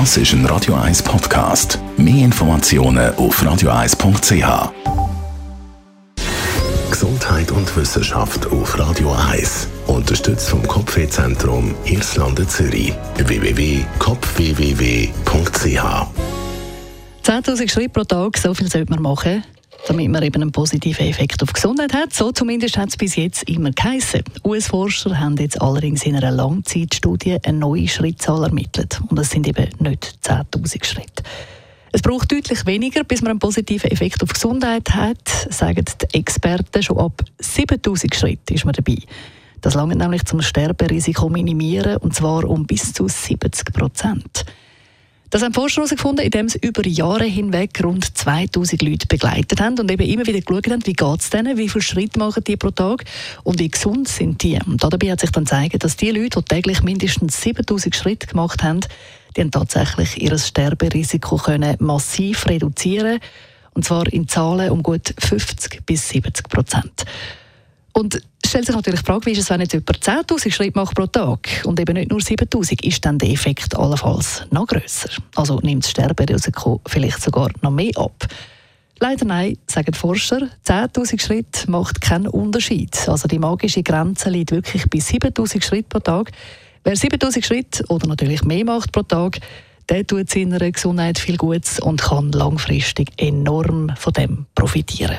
Das ist ein Radio 1 Podcast. Mehr Informationen auf radio1.ch. Gesundheit und Wissenschaft auf Radio 1. Unterstützt vom Kopfwehzentrum Irlande Zürich. www.kopfwww.ch 10.000 Schritte pro Tag, so viel sollte man machen damit man eben einen positiven Effekt auf Gesundheit hat. So zumindest hat es bis jetzt immer geheißen. US-Forscher haben jetzt allerdings in einer Langzeitstudie eine neue Schrittzahl ermittelt. Und das sind eben nicht 10.000 Schritte. Es braucht deutlich weniger, bis man einen positiven Effekt auf Gesundheit hat, sagen die Experten. Schon ab 7000 Schritten ist man dabei. Das langt nämlich zum Sterberisiko minimieren, und zwar um bis zu 70 Prozent. Das haben Forscher herausgefunden, indem sie über Jahre hinweg rund 2000 Leute begleitet haben und eben immer wieder geschaut haben, wie geht es denen, wie viele Schritte machen die pro Tag und wie gesund sind die. Und dabei hat sich dann gezeigt, dass die Leute, die täglich mindestens 7000 Schritte gemacht haben, die haben tatsächlich ihr Sterberisiko können massiv reduzieren und zwar in Zahlen um gut 50 bis 70 Prozent. Und stellt sich natürlich die Frage, wie ist es, wenn jetzt jemand 10'000 Schritte macht pro Tag und eben nicht nur 7'000, ist dann der Effekt allenfalls noch grösser? Also nimmt das Sterberisiko vielleicht sogar noch mehr ab? Leider nein, sagen Forscher. 10.000 Schritte macht keinen Unterschied. Also die magische Grenze liegt wirklich bei 7.000 Schritt pro Tag. Wer 7.000 Schritte oder natürlich mehr macht pro Tag, der tut seiner Gesundheit viel Gutes und kann langfristig enorm von dem profitieren.